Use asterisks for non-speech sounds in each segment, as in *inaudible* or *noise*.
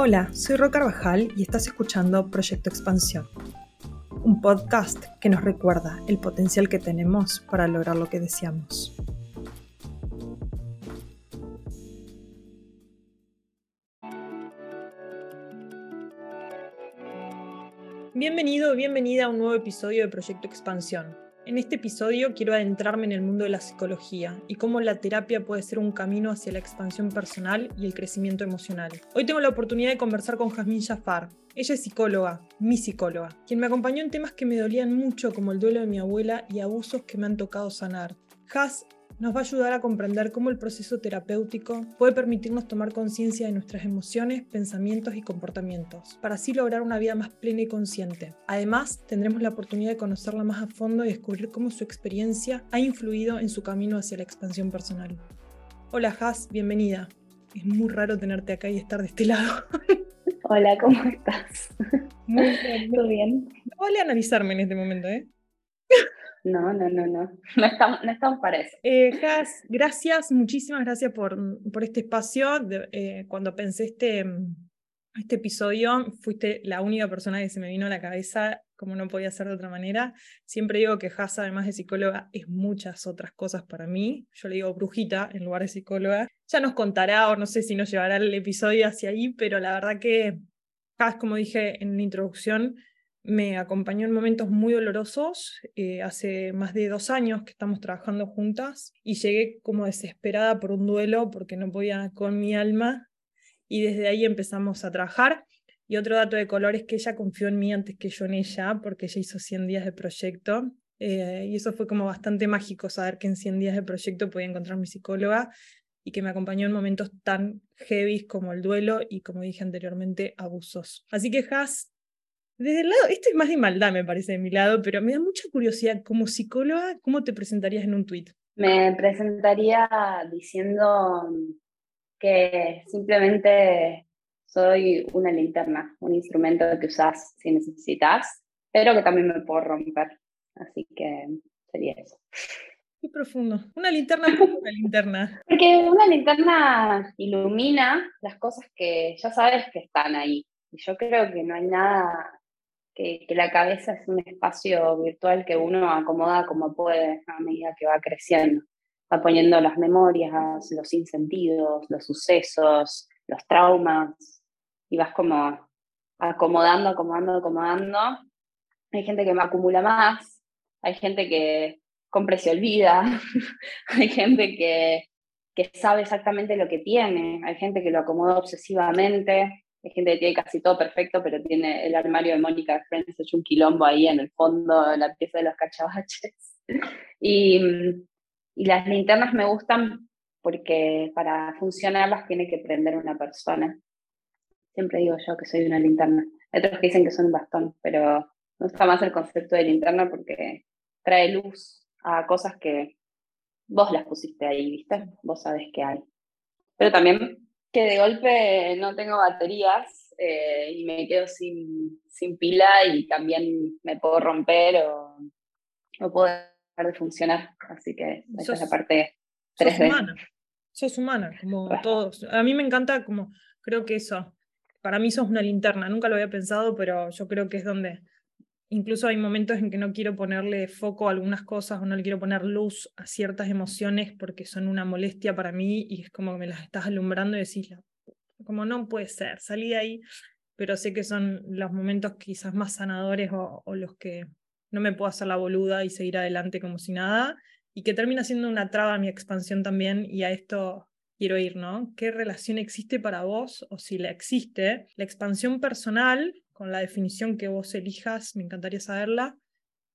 Hola, soy Ro Carvajal y estás escuchando Proyecto Expansión, un podcast que nos recuerda el potencial que tenemos para lograr lo que deseamos. Bienvenido o bienvenida a un nuevo episodio de Proyecto Expansión en este episodio quiero adentrarme en el mundo de la psicología y cómo la terapia puede ser un camino hacia la expansión personal y el crecimiento emocional. Hoy tengo la oportunidad de conversar con Jazmín Jafar. Ella es psicóloga, mi psicóloga, quien me acompañó en temas que me dolían mucho como el duelo de mi abuela y abusos que me han tocado sanar. Nos va a ayudar a comprender cómo el proceso terapéutico puede permitirnos tomar conciencia de nuestras emociones, pensamientos y comportamientos, para así lograr una vida más plena y consciente. Además, tendremos la oportunidad de conocerla más a fondo y descubrir cómo su experiencia ha influido en su camino hacia la expansión personal. Hola Has, bienvenida. Es muy raro tenerte acá y estar de este lado. *laughs* Hola, ¿cómo estás? Muy bien. ¿Todo bien? Vale analizarme en este momento, ¿eh? No, no, no, no. *laughs* No estamos, no estamos para eso. Eh, gracias, muchísimas gracias por, por este espacio. Eh, cuando pensé este, este episodio, fuiste la única persona que se me vino a la cabeza, como no podía ser de otra manera. Siempre digo que Has, además de psicóloga, es muchas otras cosas para mí. Yo le digo brujita en lugar de psicóloga. Ya nos contará, o no sé si nos llevará el episodio hacia ahí, pero la verdad que Has, como dije en la introducción, me acompañó en momentos muy dolorosos. Eh, hace más de dos años que estamos trabajando juntas y llegué como desesperada por un duelo porque no podía con mi alma y desde ahí empezamos a trabajar. Y otro dato de color es que ella confió en mí antes que yo en ella porque ella hizo 100 días de proyecto. Eh, y eso fue como bastante mágico saber que en 100 días de proyecto podía encontrar mi psicóloga y que me acompañó en momentos tan heavy como el duelo y, como dije anteriormente, abusos. Así que, Has, desde el lado, esto es más de maldad, me parece, de mi lado, pero me da mucha curiosidad, como psicóloga, ¿cómo te presentarías en un tuit? Me presentaría diciendo que simplemente soy una linterna, un instrumento que usas si necesitas, pero que también me puedo romper. Así que sería eso. Qué profundo. Una linterna *laughs* una linterna. Porque una linterna ilumina las cosas que ya sabes que están ahí. Y yo creo que no hay nada que, la cabeza es un espacio virtual que uno acomoda como puede a medida que va creciendo. Va poniendo las memorias, los insentidos, los sucesos, los traumas, y vas como acomodando, acomodando, acomodando. Hay gente que me acumula más, hay gente que compra y se olvida, *laughs* hay gente que, que sabe exactamente lo que tiene, hay gente que lo acomoda obsesivamente, hay gente que tiene casi todo perfecto, pero tiene el armario de Mónica Friends hecho un quilombo ahí en el fondo, en la pieza de los cachabaches. *laughs* Y, y las linternas me gustan porque para funcionarlas tiene que prender una persona. Siempre digo yo que soy una linterna. Hay otros que dicen que son un bastón, pero me gusta más el concepto de linterna porque trae luz a cosas que vos las pusiste ahí, ¿viste? Vos sabés que hay. Pero también que de golpe no tengo baterías eh, y me quedo sin, sin, pila y también me puedo romper o, o puedo dejar de funcionar. Así que esa es la parte 3D. Sos humana, sos humana, como todos. A mí me encanta como, creo que eso, para mí sos una linterna, nunca lo había pensado, pero yo creo que es donde Incluso hay momentos en que no quiero ponerle foco a algunas cosas o no le quiero poner luz a ciertas emociones porque son una molestia para mí y es como que me las estás alumbrando y decís, como no puede ser, salí de ahí, pero sé que son los momentos quizás más sanadores o, o los que no me puedo hacer la boluda y seguir adelante como si nada y que termina siendo una traba a mi expansión también y a esto quiero ir, ¿no? ¿Qué relación existe para vos o si la existe? La expansión personal con la definición que vos elijas, me encantaría saberla,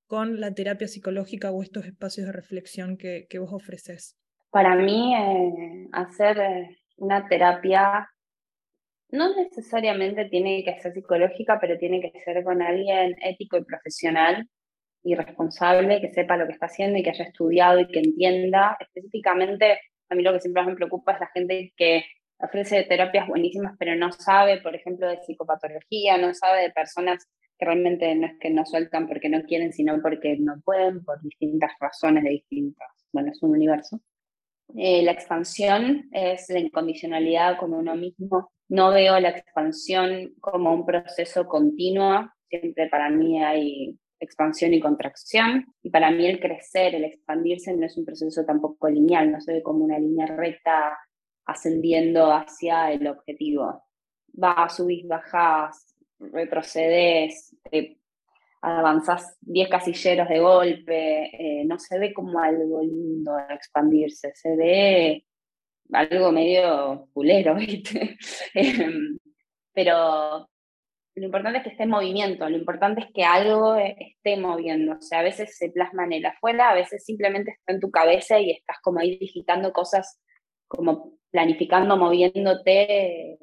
con la terapia psicológica o estos espacios de reflexión que, vos ofreces? Para mí, eh, hacer eh, una terapia no necesariamente tiene que ser psicológica, pero tiene que ser con alguien ético y profesional y responsable, que sepa lo que está haciendo y que haya estudiado y que entienda. Específicamente, a mí lo que siempre me preocupa es la gente que ofrece terapias buenísimas, pero no sabe, por ejemplo, de psicopatología, no sabe de personas que realmente no es que no sueltan porque no quieren, sino porque no pueden, por distintas razones de distintas. Bueno, es un universo. Eh, la expansión es la incondicionalidad con uno mismo no veo la expansión como un proceso continuo, siempre para mí hay expansión y contracción, y para mí el crecer, el expandirse no es un proceso tampoco lineal, no se ve como una línea recta ascendiendo hacia el objetivo. Vas, subís, bajás, retrocedes, avanzás 10 casilleros de golpe, eh, no se ve como algo lindo expandirse, se ve algo medio culero, *laughs* ¿viste? Em, pero lo importante es que esté en movimiento, lo importante es que algo esté sea, a veces se plasma en el afuera, a veces simplemente está en tu cabeza y estás como ahí digitando cosas, como planificando, moviéndote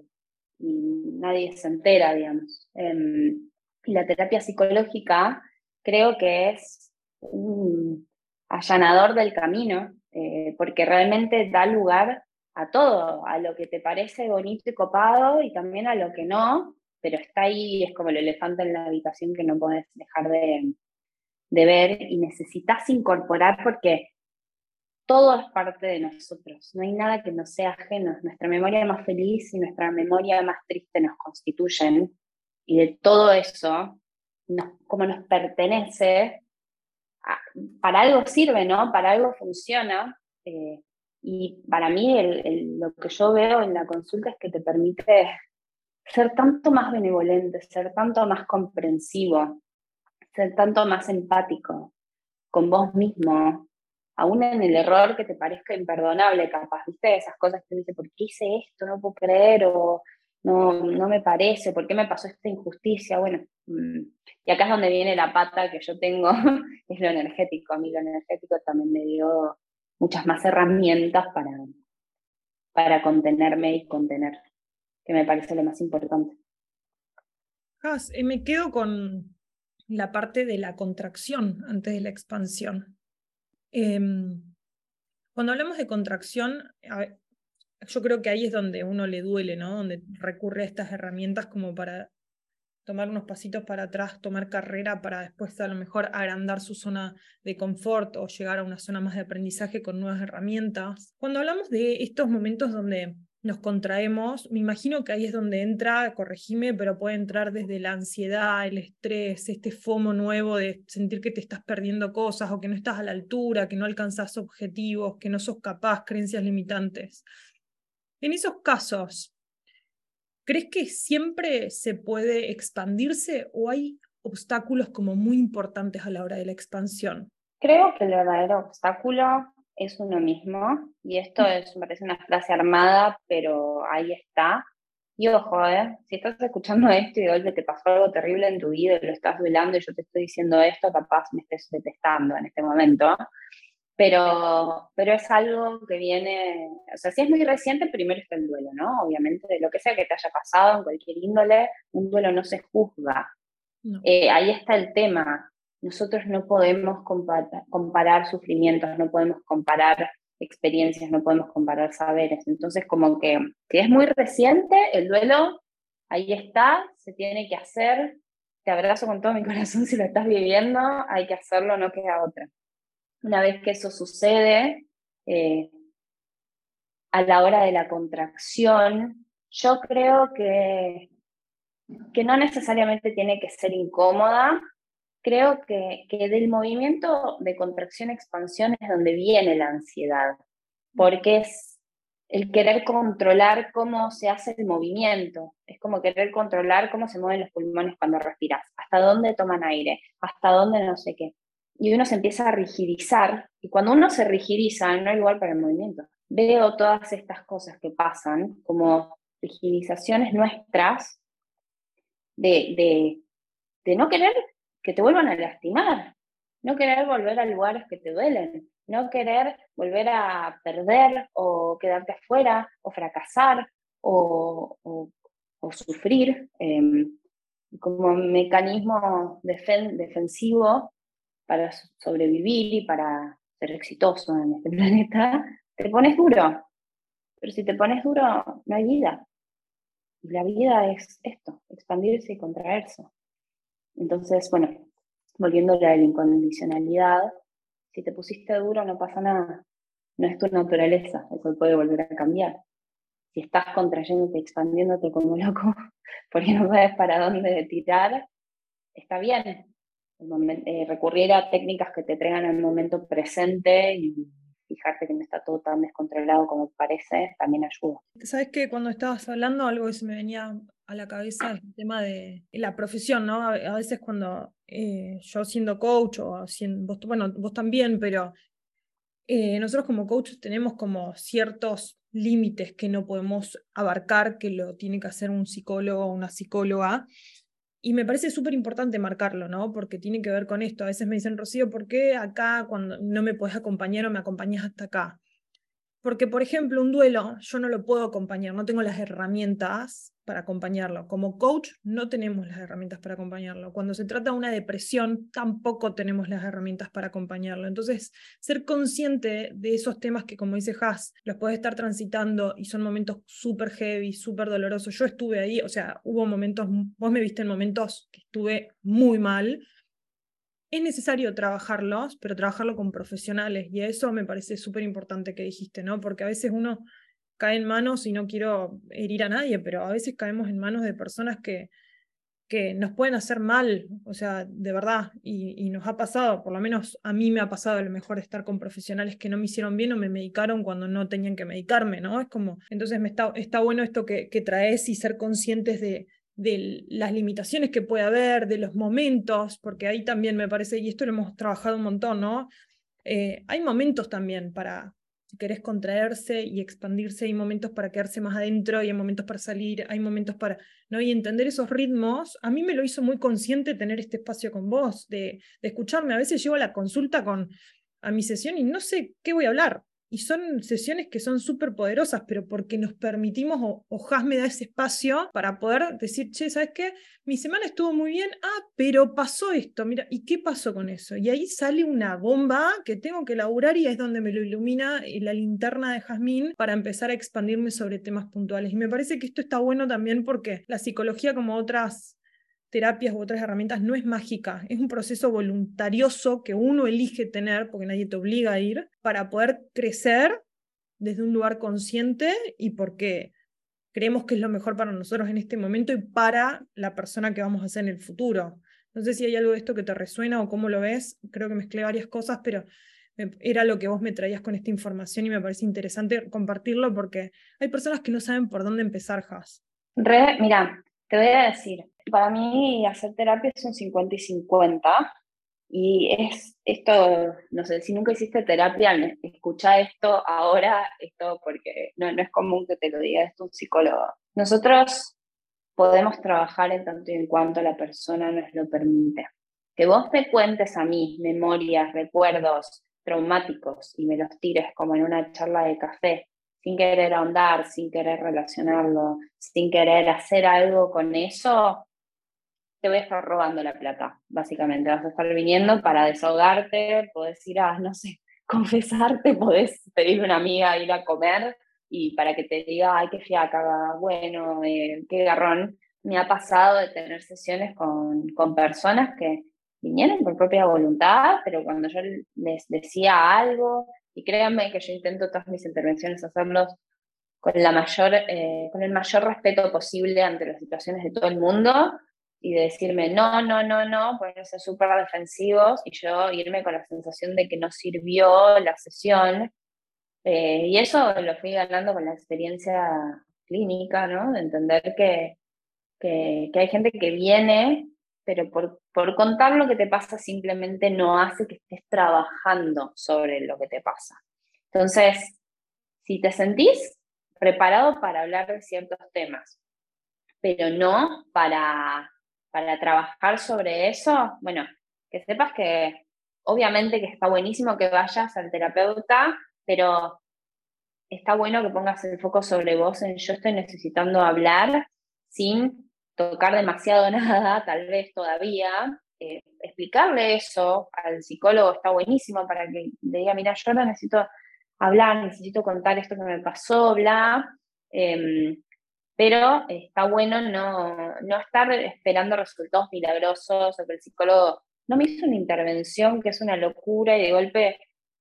y nadie se entera, digamos. Em, y la terapia psicológica creo que es un allanador del camino, eh, porque realmente da lugar a todo, a lo que te parece bonito y copado y también a lo que no, pero está ahí, es como el elefante en la habitación que no puedes dejar de, de ver y necesitas incorporar porque todo es parte de nosotros, no hay nada que nos sea ajeno, nuestra memoria más feliz y nuestra memoria más triste nos constituyen y de todo eso, como nos pertenece, para algo sirve, ¿no? Para algo funciona. Eh, y para mí lo que yo veo en la consulta es que te permite ser tanto más benevolente, ser tanto más comprensivo, ser tanto más empático con vos mismo, aún en el error que te parezca imperdonable, capaz, viste, esas cosas que te dice, ¿por qué hice esto? No puedo creer, o no, no me parece, ¿por qué me pasó esta injusticia? Bueno, mm, y acá es donde viene la pata que yo tengo, *laughs* es lo energético. A mí lo energético también me dio muchas más herramientas para, para contenerme y contener, que me parece lo más importante. Eh, me quedo con la parte de la contracción antes de la expansión. Em, cuando hablamos de contracción, yo creo que ahí es donde uno le duele, ¿no? Donde recurre a estas herramientas como para tomar unos pasitos para atrás, tomar carrera para después a lo mejor agrandar su zona de confort o llegar a una zona más de aprendizaje con nuevas herramientas. Cuando hablamos de estos momentos donde nos contraemos, me imagino que ahí es donde entra, corregime, pero puede entrar desde la ansiedad, el estrés, este FOMO nuevo de sentir que te estás perdiendo cosas o que no estás a la altura, que no alcanzas objetivos, que no sos capaz, creencias limitantes. En esos casos, ¿crees que siempre se puede expandirse o hay obstáculos como muy importantes a la hora de la expansión? Creo que el verdadero obstáculo es uno mismo, y esto es, me parece una frase armada, pero ahí está. Y ojo, ¿eh? si estás escuchando esto y de golpe te pasó algo terrible en tu vida y lo estás duelando y yo te estoy diciendo esto, capaz me estés detestando en este momento pero, pero es algo que viene, o sea, si es muy reciente, primero está el duelo, ¿no? Obviamente, de lo que sea que te haya pasado en cualquier índole, un duelo no se juzga. Eh, ahí está el tema. Nosotros no podemos comparar, sufrimientos, no podemos comparar experiencias, no podemos comparar saberes. Entonces, como que si es muy reciente, el duelo ahí está, se tiene que hacer. Te abrazo con todo mi *laughs* corazón si lo estás viviendo, hay que hacerlo, no queda otra. Una vez que eso sucede, eh, a la hora de la contracción, yo creo que, que no necesariamente tiene que ser incómoda. Creo que, que del movimiento de contracción-expansión es donde viene la ansiedad, porque es el querer controlar cómo se hace el movimiento. Es como querer controlar cómo se mueven los pulmones cuando respiras, hasta dónde toman aire, hasta dónde no sé qué y uno se empieza a rigidizar, y cuando uno se rigidiza, no hay lugar para el movimiento. Veo todas estas cosas que pasan como rigidizaciones nuestras de, de, no querer que te vuelvan a lastimar, no querer volver a lugares que te duelen, no querer volver a perder o quedarte afuera o fracasar o, o, sufrir em, como mecanismo defensivo para sobrevivir y para ser exitoso en este *laughs* planeta, te pones duro. Pero si te pones duro, no hay vida. La vida es esto, expandirse y contraerse. Entonces, bueno, volviendo a la incondicionalidad, si te pusiste duro no pasa nada. No es tu naturaleza, eso puede volver a cambiar. si estás contrayéndote, expandiéndote como loco, *laughs* porque no sabes para dónde tirar, está bien. Eh, recurrir a técnicas que te traigan el momento presente y fijarte que no está todo tan descontrolado como parece, también ayuda. Sabes que cuando estabas hablando, algo que se me venía a la cabeza el tema de la profesión, ¿no? A, veces cuando eh, yo siendo coach o siendo, vos, bueno, vos también, pero eh, nosotros como coaches tenemos como ciertos límites que no podemos abarcar, que lo tiene que hacer un psicólogo o una psicóloga. Y me parece súper importante marcarlo, ¿no? Porque tiene que ver con esto. A veces me dicen, Rocío, ¿por qué acá cuando no me puedes acompañar o me acompañas hasta acá? Porque, por ejemplo, un duelo yo no lo puedo acompañar, no tengo las herramientas para acompañarlo. Como coach no tenemos las herramientas para acompañarlo. Cuando se trata de una depresión tampoco tenemos las herramientas para acompañarlo. Entonces, ser consciente de esos temas que, como dice Haas, los puedes estar transitando y son momentos súper heavy, súper dolorosos. Yo estuve ahí, o sea, hubo momentos, vos me viste en momentos que estuve muy mal. Es necesario trabajarlos, pero trabajarlo con profesionales y eso me parece súper importante que dijiste, ¿no? Porque a veces uno cae en manos, y no quiero herir a nadie, pero a veces caemos en manos de personas que, que nos pueden hacer mal, o sea, de verdad, y, nos ha pasado, por lo menos a mí me ha pasado a lo mejor estar con profesionales que no me hicieron bien o me medicaron cuando no tenían que medicarme, ¿no? Es como, entonces me está, está bueno esto que, que traes y ser conscientes de, de las limitaciones que puede haber, de los momentos, porque ahí también me parece, y esto lo hemos trabajado un montón, ¿no? Eh, hay momentos también para, si querés contraerse y expandirse, hay momentos para quedarse más adentro, y hay momentos para salir, hay momentos para, ¿no? Y entender esos ritmos, a mí me lo hizo muy consciente tener este espacio con vos, de, de escucharme. A veces llego a la consulta con, a mi sesión y no sé qué voy a hablar, y son sesiones que son súper poderosas, pero porque nos permitimos, o, o me da ese espacio para poder decir, che, ¿sabes qué? Mi semana estuvo muy bien, ah, pero pasó esto, mira, ¿y qué pasó con eso? Y ahí sale una bomba que tengo que elaborar y es donde me lo ilumina la linterna de Jazmín para empezar a expandirme sobre temas puntuales. Y me parece que esto está bueno también porque la psicología, como otras terapias u otras herramientas no es mágica, es un proceso voluntarioso que uno elige tener, porque nadie te obliga a ir, para poder crecer desde un lugar consciente y porque creemos que es lo mejor para nosotros en este momento y para la persona que vamos a ser en el futuro. No sé si hay algo de esto que te resuena o cómo lo ves, creo que mezclé varias cosas, pero era lo que vos me traías con esta información y me parece interesante compartirlo porque hay personas que no saben por dónde empezar, Has. Re, mira, te voy a decir, para mí hacer terapia es un 50 y 50. Y es esto, no sé, si nunca hiciste terapia, escucha esto ahora, esto porque no, no es común que te lo diga esto un psicólogo. Nosotros podemos trabajar en tanto y en cuanto la persona nos lo permite. Que vos me cuentes a mí memorias, recuerdos traumáticos y me los tires como en una charla de café, sin querer ahondar, sin querer relacionarlo, sin querer hacer algo con eso, te voy a estar robando la plata, básicamente. Vas a estar viniendo para desahogarte, podés ir a, no sé, *laughs* confesarte, podés pedirle a una amiga ir a comer y para que te diga, ay, qué fiaca, bueno, eh, qué garrón. Me ha pasado de tener sesiones con, con personas que vinieron por propia voluntad, pero cuando yo les decía algo, y créanme que yo intento todas mis intervenciones hacerlos con, la mayor, eh, con el mayor respeto posible ante las situaciones de todo el mundo y de decirme no, no, no, no, ser súper defensivos y yo irme con la sensación de que no sirvió la sesión. Eh, y eso lo fui ganando con la experiencia clínica, ¿no? De entender que, que, que hay gente que viene pero por, por contar lo que te pasa simplemente no hace que estés trabajando sobre lo que te pasa. Entonces, si te sentís preparado para hablar de ciertos temas, pero no para, para trabajar sobre eso, bueno, que sepas que obviamente que está buenísimo que vayas al terapeuta, pero está bueno que pongas el foco sobre vos en yo estoy necesitando hablar sin tocar demasiado *laughs* nada, tal vez todavía, eh, explicarle eso al psicólogo está buenísimo para que le diga, mira, yo ahora necesito hablar, necesito contar esto que me pasó, bla. Em, pero está bueno no, no estar esperando resultados milagrosos o que el psicólogo no me hizo una intervención que es una locura y de golpe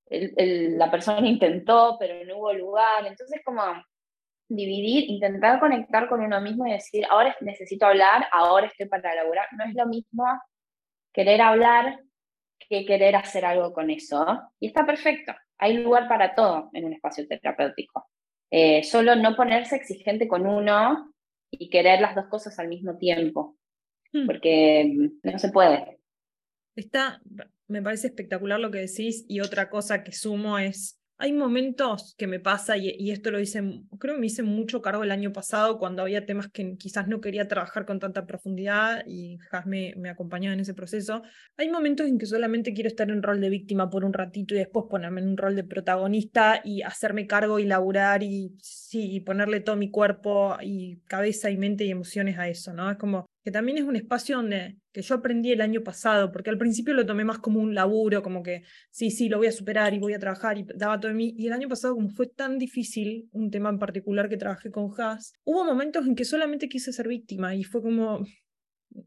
la persona intentó, pero no hubo lugar. Entonces, como dividir, intentar conectar con uno mismo y decir, ahora necesito hablar, ahora estoy para elaborar. No es lo mismo querer hablar que querer hacer algo con eso. Y está perfecto. Hay lugar para todo en un espacio terapéutico. Eh, solo no ponerse exigente con uno y querer las dos cosas al mismo tiempo, hmm. porque no se puede. Está, me parece espectacular lo que decís y otra cosa que sumo es hay momentos que me pasa, y, esto lo hice, creo que me hice mucho cargo el año pasado cuando había temas que quizás no quería trabajar con tanta profundidad y Has me, me acompañaba en ese proceso. Hay momentos en que solamente quiero estar en rol de víctima por un ratito y después ponerme en un rol de protagonista y hacerme cargo y laburar y, sí, y ponerle todo mi cuerpo y cabeza y mente y emociones a eso, ¿no? Es como, que también es un espacio donde que yo aprendí el año pasado, porque al principio lo tomé más como un laburo, como que sí, sí, lo voy a superar y voy a trabajar y daba todo en mí. Y el año pasado, como fue tan difícil, un tema en particular que trabajé con Haas, hubo momentos en que solamente quise ser víctima y fue como,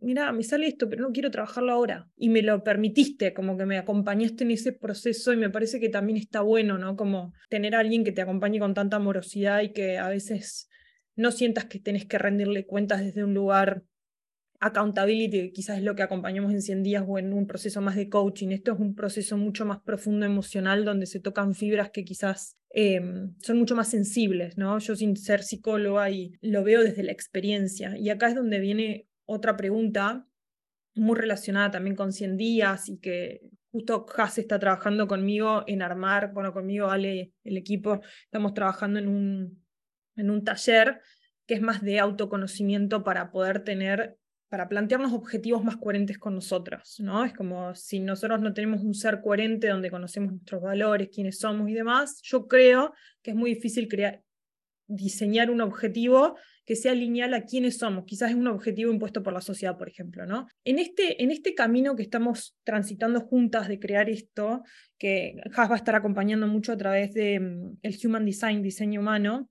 mira, me sale esto, pero no quiero trabajarlo ahora. Y me lo permitiste, como que me acompañaste en ese proceso y me parece que también está bueno, ¿no? Como tener a alguien que te acompañe con tanta amorosidad y que a veces no sientas que tenés que rendirle cuentas desde un lugar accountability, quizás es lo que acompañamos en 100 días o en un proceso más de coaching. Esto es un proceso mucho más profundo emocional donde se tocan fibras que quizás em, son mucho más sensibles, ¿no? Yo sin ser psicóloga y lo veo desde la experiencia. Y acá es donde viene otra pregunta muy relacionada también con 100 días y que justo Has está trabajando conmigo en armar, bueno, conmigo Ale, el equipo, estamos trabajando en un, en un taller que es más de autoconocimiento para poder tener para plantearnos objetivos más coherentes con nosotros, ¿no? Es como si nosotros no tenemos un ser coherente donde conocemos nuestros valores, quiénes somos y demás, yo creo que es muy difícil crear, diseñar un objetivo que sea lineal a quiénes somos. Quizás es un objetivo impuesto por la sociedad, por ejemplo, ¿no? En este, en este camino que estamos transitando juntas de crear esto, que Has va a estar acompañando mucho a través del mm, el Human Design, diseño humano,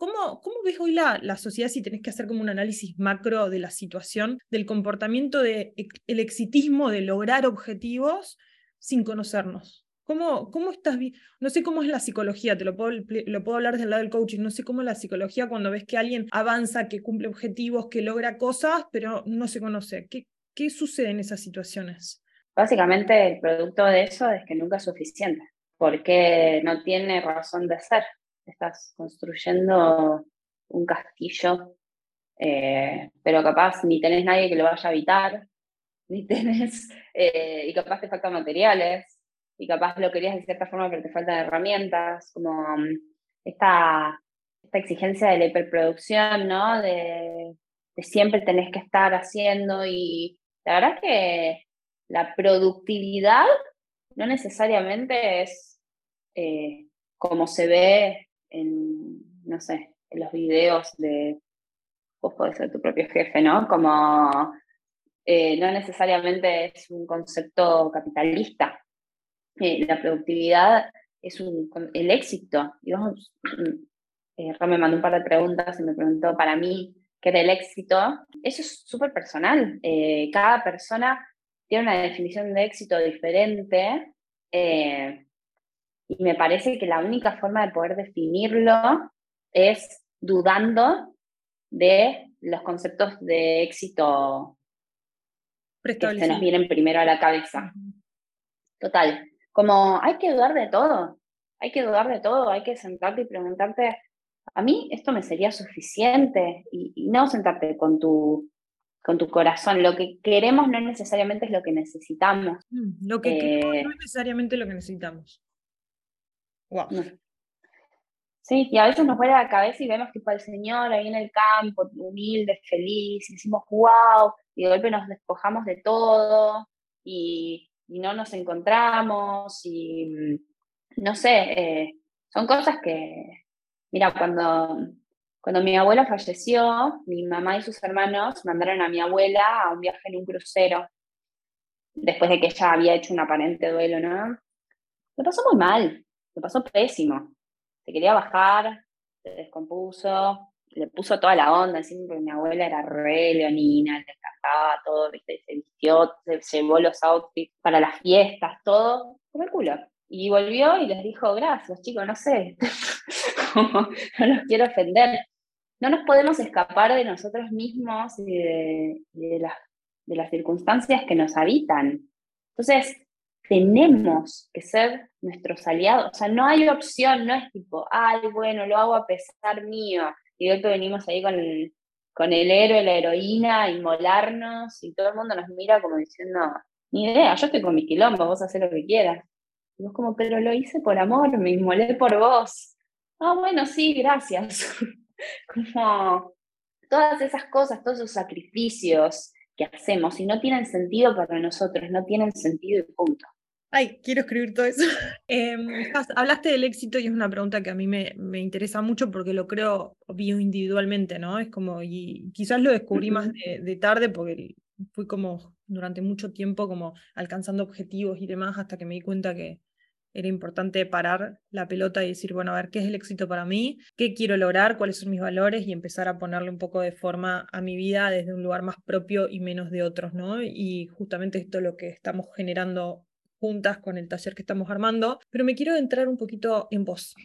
¿Cómo, ¿Cómo, ves hoy la, sociedad si tenés que hacer como un análisis macro de la situación, del comportamiento, del de, exitismo de lograr objetivos sin conocernos? ¿Cómo, cómo estás? No sé cómo es la psicología, te lo puedo, lo puedo hablar desde el lado del coaching, no sé cómo es la psicología cuando ves que alguien avanza, que cumple objetivos, que logra cosas, pero no se conoce. ¿Qué, qué sucede en esas situaciones? Básicamente el producto de eso es que nunca es suficiente, porque no tiene razón de ser estás construyendo un castillo, eh, pero capaz ni tenés nadie que lo vaya a habitar, *laughs* ni tenés, eh, y capaz te faltan materiales, y capaz lo querías de cierta forma, pero te faltan herramientas, como mm, esta, esta exigencia de la hiperproducción, ¿no? De, siempre tenés que estar haciendo, y la verdad que la productividad no necesariamente es eh, como se ve en, no sé, en los videos de vos podés ser tu propio jefe, ¿no? Como eh, no necesariamente es un concepto capitalista. Eh, la productividad es un, el éxito. Y mm, eh, me mandó un par de preguntas y me preguntó para mí qué era el éxito. Eso es súper personal. cada persona tiene una definición de éxito diferente. Y me parece que la única forma de poder definirlo es dudando de los conceptos de éxito que se nos vienen primero a la cabeza. Total. Como hay que dudar de todo, hay que dudar de todo, hay que sentarte y preguntarte, a mí esto me sería suficiente y, no sentarte con tu, con tu corazón. Lo que queremos no necesariamente es lo que necesitamos. Mm, lo que queremos no es necesariamente lo que necesitamos. Sí, y a veces nos vuelve a la cabeza y vemos tipo al Señor ahí en el campo, humilde, feliz, y decimos, wow, y de golpe nos despojamos de todo y, no nos encontramos y mm, no sé, eh, son cosas que, mira, cuando, cuando mi abuela falleció, mi mamá y sus hermanos mandaron a mi abuela a un viaje en un crucero, después de que ella había hecho un aparente duelo, ¿no? Me pasó muy mal, me pasó pésimo. Se quería bajar, se descompuso, le puso toda la onda, siempre mi abuela era re leonina, le encantaba todo, se vistió, se llevó los outfits para las fiestas, todo, como el culo. Y volvió y les dijo, gracias chicos, no sé, *laughs* no los quiero ofender. No nos podemos escapar de nosotros mismos y de, las, de las circunstancias que nos habitan. Entonces, tenemos que ser nuestros aliados. O sea, no hay opción, no es tipo, ay, bueno, lo hago a pesar mío. Y de venimos ahí con el, con el héroe, la heroína, inmolarnos, y todo el mundo nos mira como diciendo, ni idea, yo estoy con mi quilombo, vos haces lo que quieras. Y vos como, pero lo hice por amor, me inmolé por vos. Ah, bueno, sí, gracias. *laughs* como todas esas cosas, todos esos sacrificios que hacemos y no tienen sentido para nosotros, no tienen sentido y punto. Ay, quiero escribir todo eso. *laughs* Em, hablaste del éxito y es una pregunta que a mí me, me interesa mucho porque lo creo bio individualmente, ¿no? Es como, y quizás lo descubrí más de, tarde porque fui como durante mucho tiempo como alcanzando objetivos y demás hasta que me di cuenta que era importante parar la pelota y decir, bueno, a ver, ¿qué es el éxito para mí? ¿Qué quiero lograr? ¿Cuáles son mis valores? Y empezar a ponerle un poco de forma a mi vida desde un lugar más propio y menos de otros, ¿no? Y justamente esto es lo que estamos generando juntas con el taller que estamos armando, pero me quiero entrar un poquito en vos.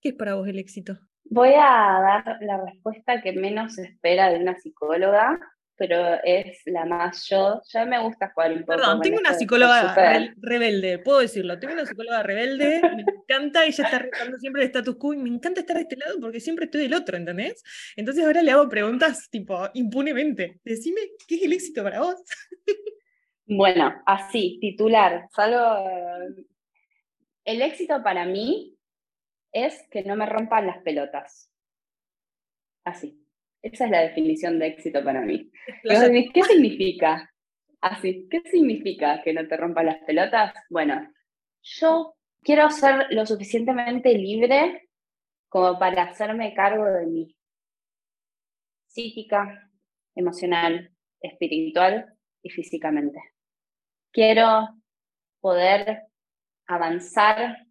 ¿Qué es para vos el éxito? Voy a dar la respuesta que menos se espera de una psicóloga, pero es la más yo. Ya me gusta jugar un poco. Perdón, tengo una psicóloga rebelde, puedo decirlo. Tengo una psicóloga rebelde, me *laughs* encanta, ella está retando siempre el status quo y me encanta estar de este lado porque siempre estoy del otro, ¿entendés? Entonces ahora le hago preguntas tipo impunemente. Decime, ¿qué es el éxito para vos? *laughs* Bueno, así, titular. Salgo. El éxito para mí es que no me rompan las pelotas. Así. Esa es la definición de éxito para mí. ¿Qué significa? Así, ¿qué significa que no te rompan las pelotas? Bueno, yo quiero ser lo suficientemente libre como para hacerme cargo de mí. Psíquica, emocional, espiritual y físicamente quiero poder avanzar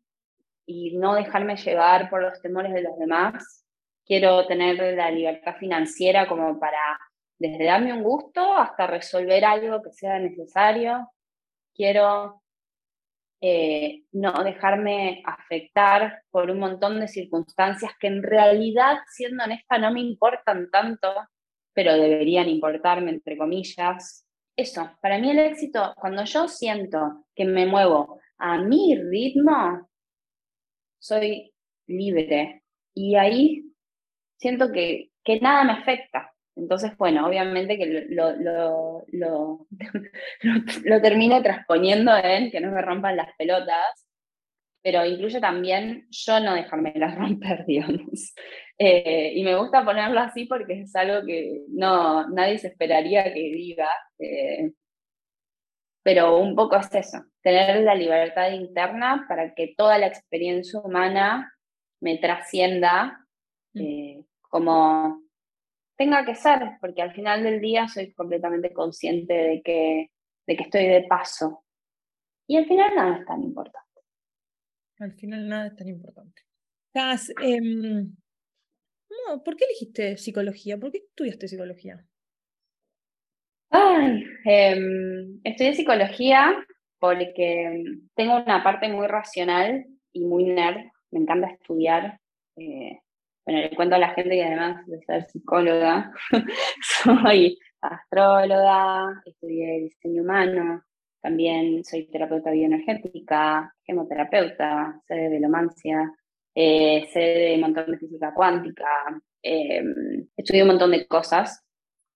y no dejarme llevar por los temores de los demás. Quiero tener la libertad financiera como para desde darme un gusto hasta resolver algo que sea necesario. Quiero eh, no dejarme afectar por un montón de circunstancias que en realidad, siendo honesta, no me importan tanto, pero deberían importarme, entre comillas eso, para mí el éxito, cuando yo siento que me muevo a mi ritmo, soy libre. Y ahí siento que, que nada me afecta. Entonces, bueno, obviamente que lo, lo, lo, lo, *laughs* termino transponiendo en que no me rompan las pelotas, pero incluye también yo no dejarme las *laughs* romper, digamos. Eh, y me gusta ponerlo así porque es algo que no, nadie se esperaría que diga. Eh, pero un poco es eso, tener la libertad interna para que toda la experiencia humana me trascienda mm. eh, como tenga que ser, porque al final del día soy completamente consciente de que, de que estoy de paso. Y al final nada es tan importante. Al final nada es tan importante. ¿Por qué elegiste psicología? ¿Por qué estudiaste psicología? Em, estudié psicología porque tengo una parte muy racional y muy nerd. Me encanta estudiar. Eh, bueno, le cuento a la gente que además de ser psicóloga, *laughs* soy astróloga, estudié diseño humano, también soy terapeuta bioenergética, hemoterapeuta, sé de velomancia, eh, sé de un montón de física cuántica, eh, estudié un montón de cosas,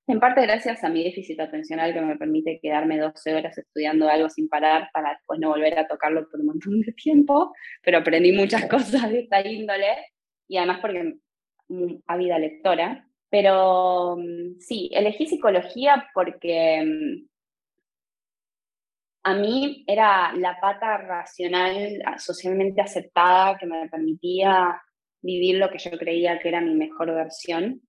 en parte gracias a mi déficit atencional que me permite quedarme 12 horas estudiando algo sin parar para después no volver a tocarlo por un montón de tiempo, pero aprendí muchas cosas de esta índole y además porque vida lectora. Pero mm, sí, elegí psicología porque mm, a mí era la pata racional, socialmente aceptada, que me permitía vivir lo que yo creía que era mi mejor versión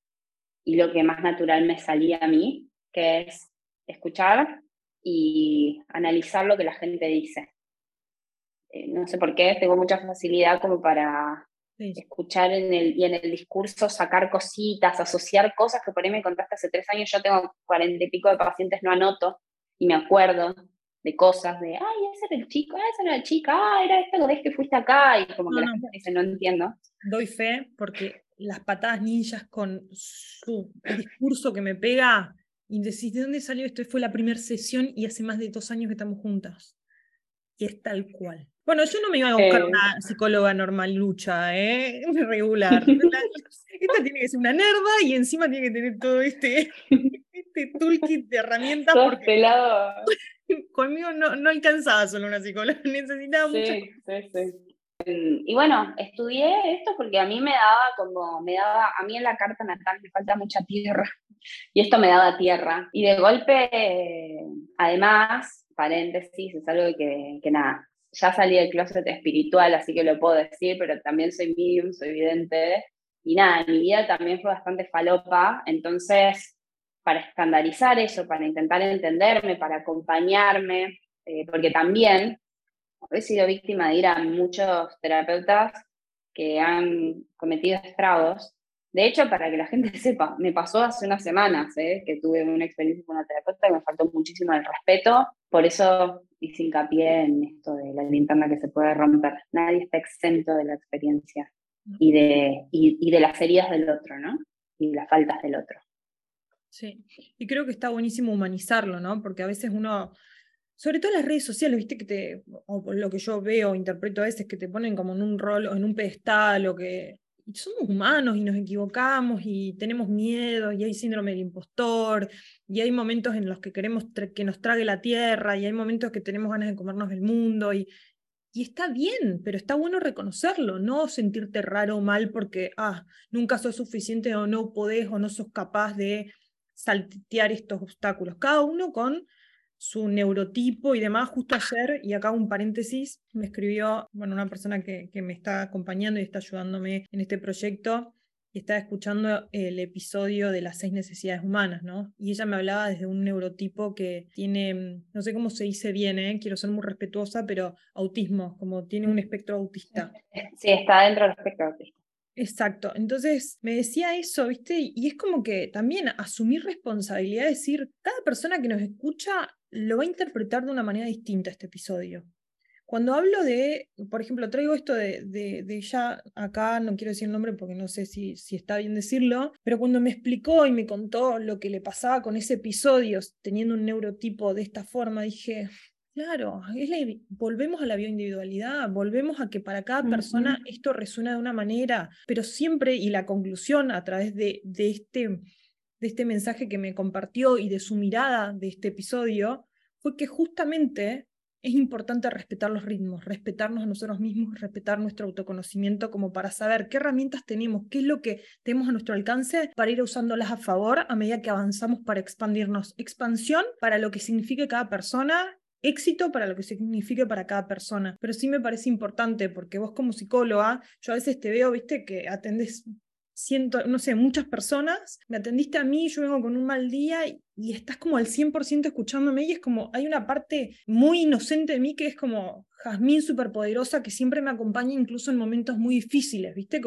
y lo que más natural me salía a mí, que es escuchar y analizar lo que la gente dice. Eh, no sé por qué, tengo mucha facilidad como para escuchar en el, y en el discurso sacar cositas, asociar cosas que por ahí me contaste hace tres años, yo tengo cuarenta y pico de pacientes, no anoto y me acuerdo de cosas, de, ay, ese era el chico, ah, esa era la chica, ah, era esta vez que fuiste acá, y como que la gente dice, no entiendo. Doy fe porque las patadas ninjas con su discurso que me pega, y decís, ¿de dónde salió esto? Fue la primera sesión y hace más de dos años que estamos juntas. Y es tal cual. Bueno, yo no me iba a buscar eh. una psicóloga normal lucha, ¿eh? *laughs* Regular. Esta tiene que ser una nerda y encima tiene que tener todo este, *laughs* este toolkit de herramientas. porque pelado. *laughs* Conmigo no, no alcanzaba solo una psicóloga, *laughs* necesitaba mucho. Sí, sí, sí. Y bueno, estudié esto porque a mí me daba como, me daba, a mí en la carta natal me falta mucha tierra *laughs* y esto me daba tierra. Y de golpe, además, paréntesis, es algo que, que nada, ya salí del closet espiritual, así que lo puedo decir, pero también soy medium, soy vidente. Y nada, mi vida también fue bastante falopa, entonces para estandarizar eso, para intentar entenderme, para acompañarme, eh, porque también he sido víctima de ir a muchos terapeutas que han cometido estragos. De hecho, para que la gente *laughs* sepa, me pasó hace unas semanas eh, que tuve una experiencia con una terapeuta que me faltó muchísimo el respeto, por eso hice hincapié en esto de la linterna que se puede romper. Nadie está exento de la experiencia y de, y, de las heridas del otro, ¿no? Y las faltas del otro. Sí, y creo que está buenísimo humanizarlo, ¿no? Porque a veces uno, sobre todo en las redes sociales, viste que te, o lo que yo veo, interpreto a veces, que te ponen como en un rol o en un pedestal o que somos humanos y nos equivocamos y tenemos miedo y hay síndrome del impostor y hay momentos en los que queremos que nos trague la tierra y hay momentos que tenemos ganas de comernos el mundo y, y está bien, pero está bueno reconocerlo, no sentirte raro o mal porque, ah, nunca sos suficiente o no podés o no sos capaz de saltear estos obstáculos. Cada uno con su neurotipo y demás. Justo ayer, y acá un paréntesis, me escribió bueno, una persona que, que me está acompañando y está ayudándome en este proyecto y estaba escuchando el episodio de las seis necesidades humanas, ¿no? Y ella me hablaba desde un neurotipo que tiene, no sé cómo se dice bien, ¿eh? quiero ser muy respetuosa, pero autismo, como tiene un espectro autista. Sí, está dentro del espectro autista. Exacto, entonces me decía eso, ¿viste? Y es como que también asumir responsabilidad, decir, cada persona que nos escucha lo va a interpretar de una manera distinta este episodio. Cuando hablo de, por ejemplo, traigo esto de, de, ella acá, no quiero decir el nombre porque no sé si, si está bien decirlo, pero cuando me explicó y me contó lo que le pasaba con ese episodio, teniendo un neurotipo de esta forma, dije, claro, es volvemos a la bioindividualidad, volvemos a que para cada persona esto resuena de una manera, pero siempre, y la conclusión a través de, de este, de este mensaje que me compartió y de su mirada de este episodio, fue que justamente es importante respetar los ritmos, respetarnos a nosotros mismos, respetar nuestro autoconocimiento como para saber qué herramientas tenemos, qué es lo que tenemos a nuestro alcance para ir usándolas a favor a medida que avanzamos para expandirnos. Expansión para lo que signifique cada persona éxito para lo que signifique para cada persona. Pero sí me parece importante porque vos como psicóloga, yo a veces te veo, viste, que atendes siento, no sé, muchas personas, me atendiste a mí, yo vengo con un mal día y, estás como al 100% escuchándome y es como, hay una parte muy inocente de mí que es como Jazmín superpoderosa que siempre me acompaña incluso en momentos muy difíciles, ¿viste?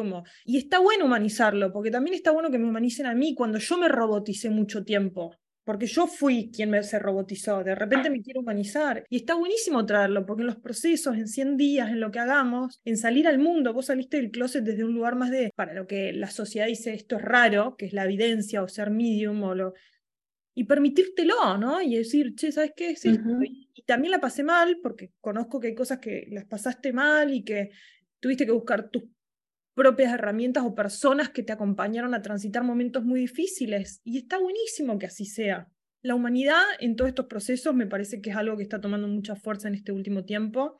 Y está bueno humanizarlo, porque también está bueno que me humanicen a mí cuando yo me roboticé mucho tiempo porque yo fui quien me se robotizó, de repente me quiero humanizar y está buenísimo traerlo, porque en los procesos, en 100 días, en lo que hagamos, en salir al mundo, vos saliste del closet desde un lugar más de, para lo que la sociedad dice esto es raro, que es la evidencia o ser medium o lo... Y permitírtelo, ¿no? Y decir, che, ¿sabes qué es esto? y, y también la pasé mal, porque conozco que hay cosas que las pasaste mal y que tuviste que buscar tus propias herramientas o personas que te acompañaron a transitar momentos muy difíciles. Y está buenísimo que así sea. La humanidad en todos estos procesos me parece que es algo que está tomando mucha fuerza en este último tiempo,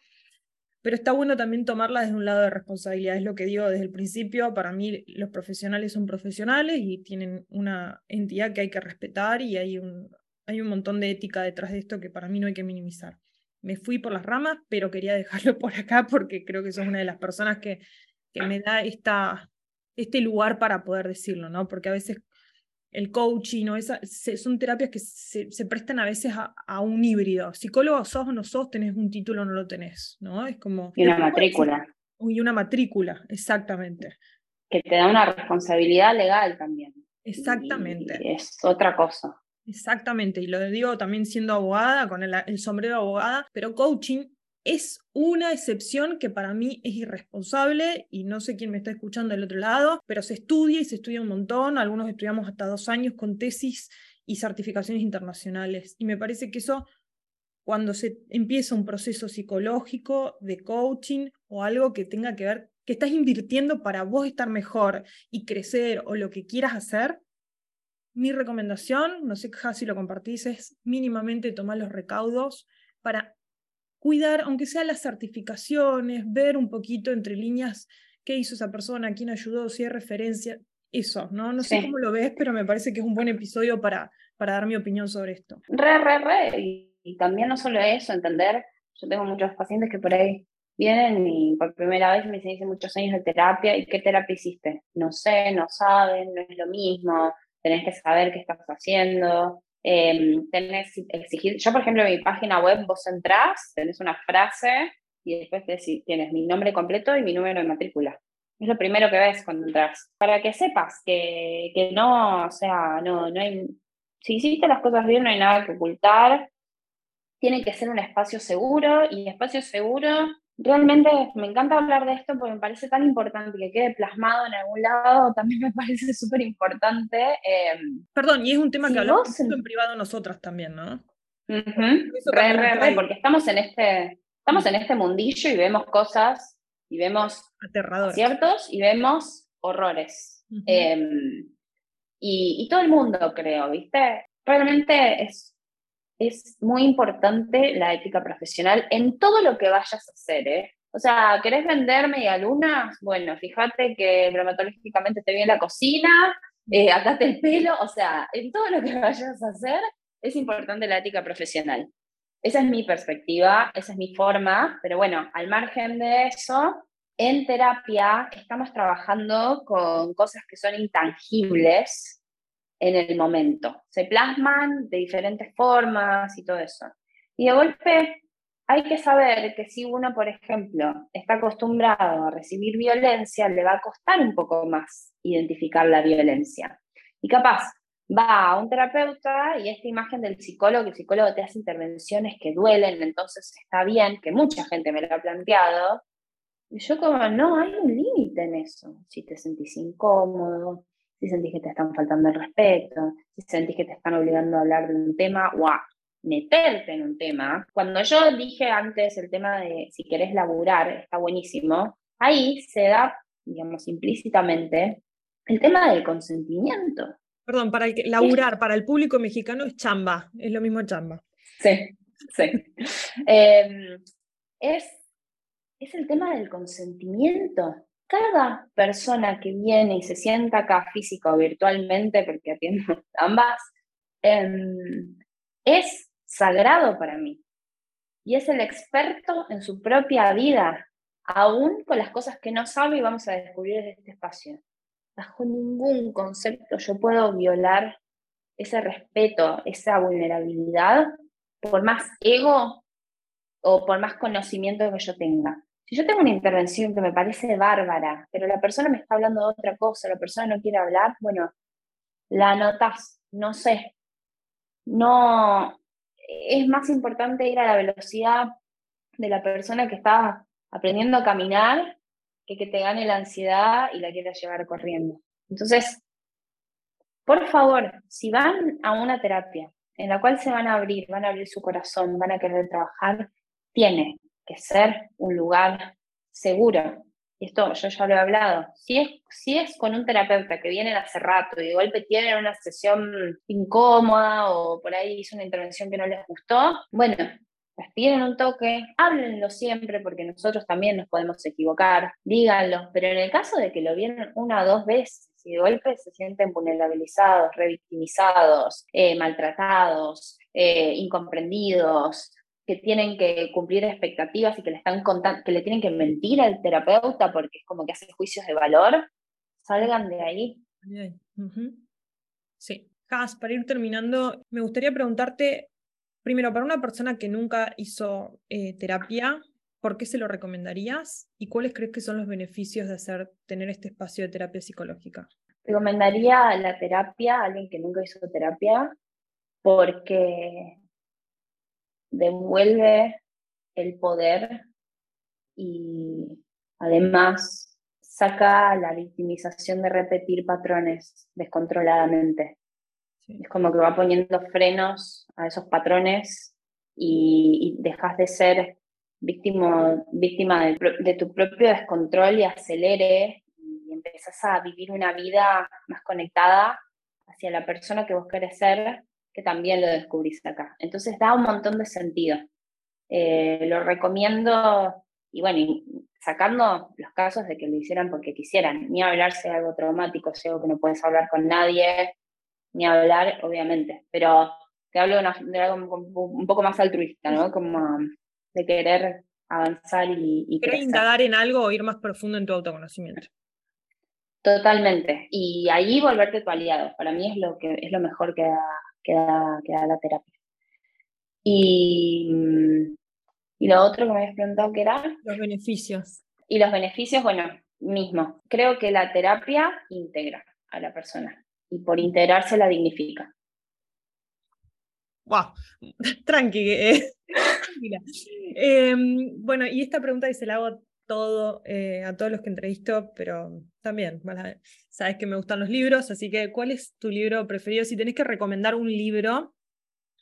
pero está bueno también tomarla desde un lado de responsabilidad. Es lo que digo desde el principio, para mí los profesionales son profesionales y tienen una entidad que hay que respetar y hay un, hay un montón de ética detrás de esto que para mí no hay que minimizar. Me fui por las ramas, pero quería *laughs* dejarlo por acá porque creo que sos una de las personas que que me da esta, este lugar para poder decirlo, ¿no? Porque a veces el coaching o esa, son terapias que se, se prestan a veces a, un híbrido. Psicólogo sos o no sos, tenés un título o no lo tenés, ¿no? Es como... Y una matrícula. Y una matrícula, exactamente. Que te da una responsabilidad legal también. Exactamente. es otra cosa. Exactamente, y lo digo también siendo abogada, con el, el sombrero de abogada, pero coaching es una excepción que para mí es irresponsable y no sé quién me está escuchando del otro lado, pero se estudia y se estudia un montón, algunos estudiamos hasta dos años con tesis y certificaciones internacionales. Y me parece que eso cuando se empieza un proceso psicológico de coaching o algo que tenga que ver, que estás invirtiendo para vos estar mejor y crecer o lo que quieras hacer, mi recomendación, no sé si lo compartís, es mínimamente tomar los recaudos para cuidar, aunque sea las certificaciones, ver un poquito entre líneas qué hizo esa persona, quién ayudó, si hay referencia, eso, ¿no? No sé cómo lo ves, pero me parece que es un buen episodio para, para dar mi opinión sobre esto. Re, re, re. Y, también no solo eso, entender, yo tengo muchos pacientes que por ahí vienen y por primera vez me dicen, hice muchos años de terapia, ¿y qué terapia hiciste? No sé, no saben, no es lo mismo, tenés que saber qué estás haciendo, eh, tenés exigir, yo por ejemplo en mi página web vos entrás, tenés una frase y después tienes mi nombre completo y mi número de matrícula. Es lo primero que ves cuando entras. Para que sepas que, que no, o sea, no, no hay, si hiciste las cosas bien no hay nada que ocultar. Tiene que ser un espacio seguro y espacio seguro realmente me encanta hablar de esto porque me parece tan importante que quede plasmado en algún lado, *laughs* también me parece súper importante. Em, Perdón, y es un tema que hablamos en... privado nosotras también, ¿no? re, re, re, porque estamos en este, estamos en este mundillo y vemos cosas y vemos ciertos y vemos horrores. Em, y, y todo el mundo, creo, ¿viste? Realmente es es muy importante la ética profesional en todo lo que vayas a hacer, ¿eh? O sea, ¿querés vender media luna? Bueno, fíjate que bromatológicamente te viene la cocina, eh, el pelo, o sea, en todo lo que *laughs* vayas a hacer es importante la ética profesional. Esa es mi perspectiva, esa es mi forma, pero bueno, al margen de eso, en terapia estamos trabajando con cosas que son intangibles, en el momento. Se plasman de diferentes formas y todo eso. Y de golpe hay que saber que si uno, por ejemplo, está acostumbrado a recibir violencia, le va a costar un poco más identificar la violencia. Y capaz va a un terapeuta y esta imagen del psicólogo, que el psicólogo te hace intervenciones que duelen, entonces está bien, que mucha gente me lo ha planteado. Y yo como, no, hay un límite en eso. Si te sentís incómodo, si sentís que te están faltando el respeto, si sentís que te están obligando a hablar de un tema o a meterte en un tema. Cuando yo dije antes el tema de si querés laburar, está buenísimo, ahí se da, digamos, implícitamente el tema del consentimiento. Perdón, para el que, laburar para el público mexicano es chamba, es lo mismo chamba. Sí, sí. *laughs* Em, es, es el tema del consentimiento cada persona que viene y se sienta acá física o virtualmente, porque atiendo *laughs* ambas, em, es sagrado para mí. Y es el experto en su propia vida, aún con las cosas que no sabe y vamos a descubrir en este espacio. Bajo ningún concepto yo puedo violar ese respeto, esa vulnerabilidad, por más ego o por más conocimiento que yo tenga. Si yo tengo una intervención que me parece bárbara, pero la persona me está hablando de otra cosa, la persona no quiere hablar, bueno, la anotas, no sé. No, es más importante ir a la velocidad de la persona que está aprendiendo a caminar que que te gane la ansiedad y la quiera llevar corriendo. Entonces, por favor, si van a una terapia en la cual se van a abrir, van a abrir su corazón, van a querer trabajar, tiene que ser un lugar seguro. Y esto yo ya lo he hablado. Si es, si es con un terapeuta que viene hace rato y de golpe tiene una sesión incómoda o por ahí hizo una intervención que no les gustó, bueno, les piden un toque, háblenlo siempre porque nosotros también nos podemos equivocar, díganlo, pero en el caso de que lo vieron una o dos veces y de golpe se sienten vulnerabilizados, revictimizados, eh, maltratados, eh, incomprendidos, que tienen que cumplir expectativas y que le están contando, que le tienen que mentir al terapeuta porque es como que hace juicios de valor, salgan de ahí. Sí. Has, para ir terminando, me gustaría preguntarte, primero, para una persona que nunca hizo eh, terapia, ¿por qué se lo recomendarías? ¿Y cuáles crees que son los beneficios de hacer, tener este espacio de terapia psicológica? Recomendaría la terapia a alguien que nunca hizo terapia porque devuelve el poder y además saca la victimización de repetir patrones descontroladamente. Es como que va poniendo frenos a esos patrones y, dejas de ser víctima, víctima de, tu propio descontrol y acelere y empezás a vivir una vida más conectada hacia la persona que vos querés ser, que también lo descubrís acá. Entonces da un montón de sentido. Eh, lo recomiendo, y bueno, sacando los casos de que lo hicieran porque quisieran, ni hablarse algo traumático, si algo que no puedes hablar con nadie, ni hablar, obviamente, pero te hablo de, algo un poco más altruista, ¿no? Como de querer avanzar y, y Querer indagar en algo o ir más profundo en tu autoconocimiento. Totalmente. Y ahí volverte tu aliado. Para mí es lo, que, es lo mejor que da, que da, la terapia. Y, y lo otro que me habías preguntado que era... Los beneficios. Y los beneficios, bueno, mismo. Creo que la terapia integra a la persona y por integrarse la dignifica. Wow, *laughs* tranqui. Eh. *laughs* *laughs* Em, bueno, y esta pregunta y se la hago todo, eh, a todos los que entrevisto, pero también, sabes que me gustan los libros, así que ¿cuál es tu libro preferido? Si tenés que recomendar un libro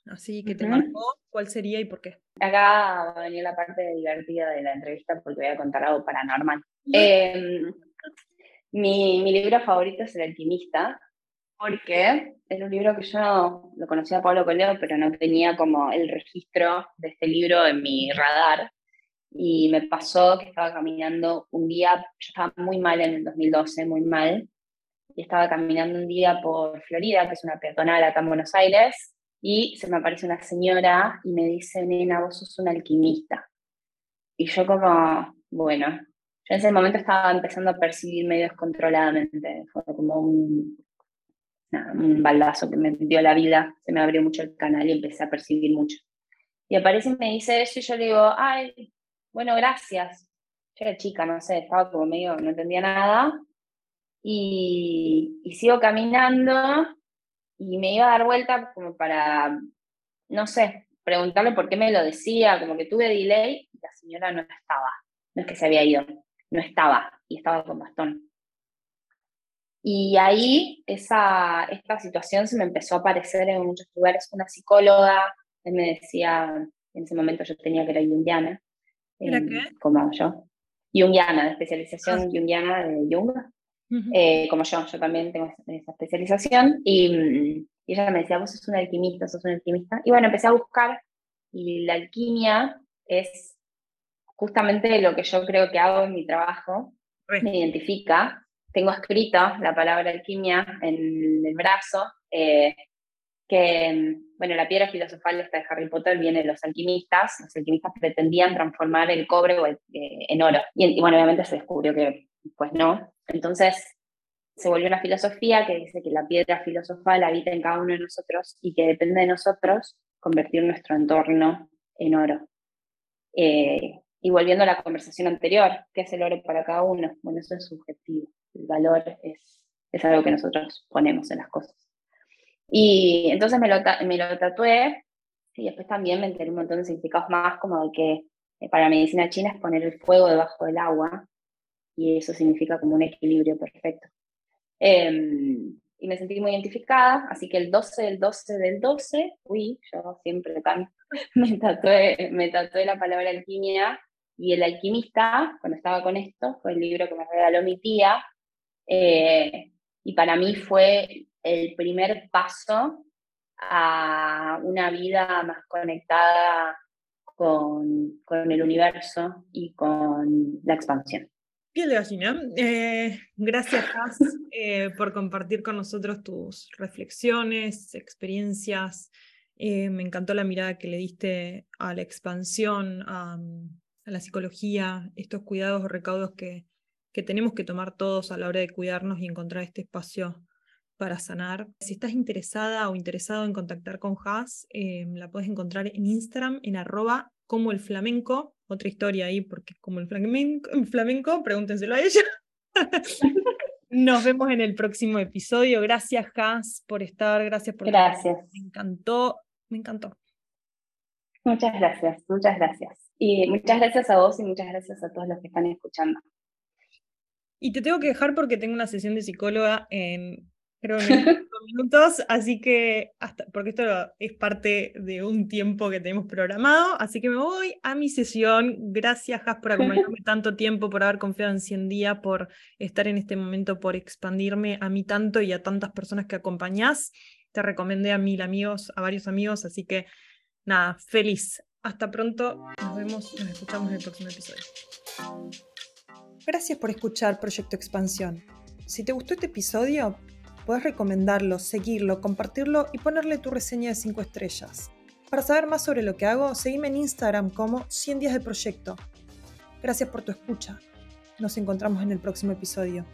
así que te marcó, ¿cuál sería y por qué? Acá va a venir la parte divertida de la entrevista porque voy a contar algo paranormal. Em, mi, mi libro favorito es El alquimista, porque es un libro que yo lo conocía a Pablo Coelho, pero no tenía como el registro de este libro en mi radar. Y me pasó que estaba caminando un día, yo estaba muy mal en el 2012, muy mal, y estaba caminando un día por Florida, que es una peatonal acá en Buenos Aires, y se me aparece una señora y me dice, nena, vos sos un alquimista. Y yo como, bueno, yo en ese momento estaba empezando a percibir medio descontroladamente, fue como un, un baldazo que me dio la vida, se me abrió mucho el canal y empecé a percibir mucho. Y aparece y me dice eso y yo le digo, ay, bueno, gracias. Yo era chica, no sé, estaba como medio, no entendía nada. Y, y sigo caminando y me iba a dar vuelta como para, no sé, preguntarle por qué me lo decía, como que tuve delay y la señora no estaba. No es que se había ido, no estaba y estaba con bastón. Y ahí esa, esta situación se me empezó a aparecer en muchos lugares. Una psicóloga, me decía, en ese momento yo tenía que ir jungiana. ¿Era qué? Como yo. Jungiana, de especialización ah. jungiana de Jung. Eh, como yo, yo también tengo esa especialización. Y, y, ella me decía, vos sos un alquimista, sos un alquimista. Y bueno, empecé a buscar y la alquimia es justamente lo que yo creo que hago en mi trabajo. Me identifica tengo escrito la palabra alquimia en el brazo, eh, que, bueno, la piedra filosofal esta de Harry Potter viene de los alquimistas, los alquimistas pretendían transformar el cobre eh, en oro, y, bueno, obviamente se descubrió que pues no, entonces se volvió una filosofía que dice que la piedra filosofal habita en cada uno de nosotros y que depende de nosotros convertir nuestro entorno en oro. Eh, y volviendo a la conversación anterior, ¿qué es el oro para cada uno? Bueno, eso es subjetivo el valor es, es algo que nosotros ponemos en las cosas. Y entonces me lo, me lo tatué y después también me enteré un montón de significados más, como de que eh, para medicina china es poner el fuego debajo del agua y eso significa como un equilibrio perfecto. Em, y me sentí muy identificada, así que el 12 del 12 del 12, uy, yo siempre tan, *laughs* me tatué, me tatué la palabra alquimia y el alquimista, cuando estaba con esto, fue el libro que me regaló mi tía, eh, y para mí fue el primer paso a una vida más conectada con, con el universo y con la expansión. Piel de gallina. Eh, gracias, *laughs* eh, por compartir con nosotros tus reflexiones, experiencias. me encantó la mirada que le diste a la expansión, a, a la psicología, estos cuidados o recaudos que, que tenemos que tomar todos a la hora de cuidarnos y encontrar este espacio para sanar. Si estás interesada o interesado en contactar con Has, eh, la puedes encontrar en Instagram en arroba como el flamenco. Otra historia ahí, porque como el flamenco, el flamenco pregúntenselo a ella. *laughs* Nos vemos en el próximo episodio. Gracias, Has, por estar. Gracias por. Gracias. Me encantó, me encantó. Muchas gracias, muchas gracias. Y muchas gracias a vos y muchas gracias a todos los que están escuchando. Y te tengo que dejar porque tengo una sesión de psicóloga en creo en minutos, así que hasta, porque esto es parte de un tiempo que tenemos programado, así que me voy a mi sesión. Gracias, Has, por acompañarme *laughs* tanto tiempo, por haber confiado en 100 días, por estar en este momento, por expandirme a mí tanto y a tantas personas que acompañás. Te recomendé a mil amigos, a varios amigos, así que nada, feliz. Hasta pronto, nos vemos, nos escuchamos en el próximo episodio. Gracias por escuchar Proyecto Expansión. Si te gustó este episodio, Puedes recomendarlo, seguirlo, compartirlo y ponerle tu reseña de 5 estrellas. Para saber más sobre lo que hago, seguime en Instagram como 100 días de proyecto. Gracias por tu escucha. Nos encontramos en el próximo episodio.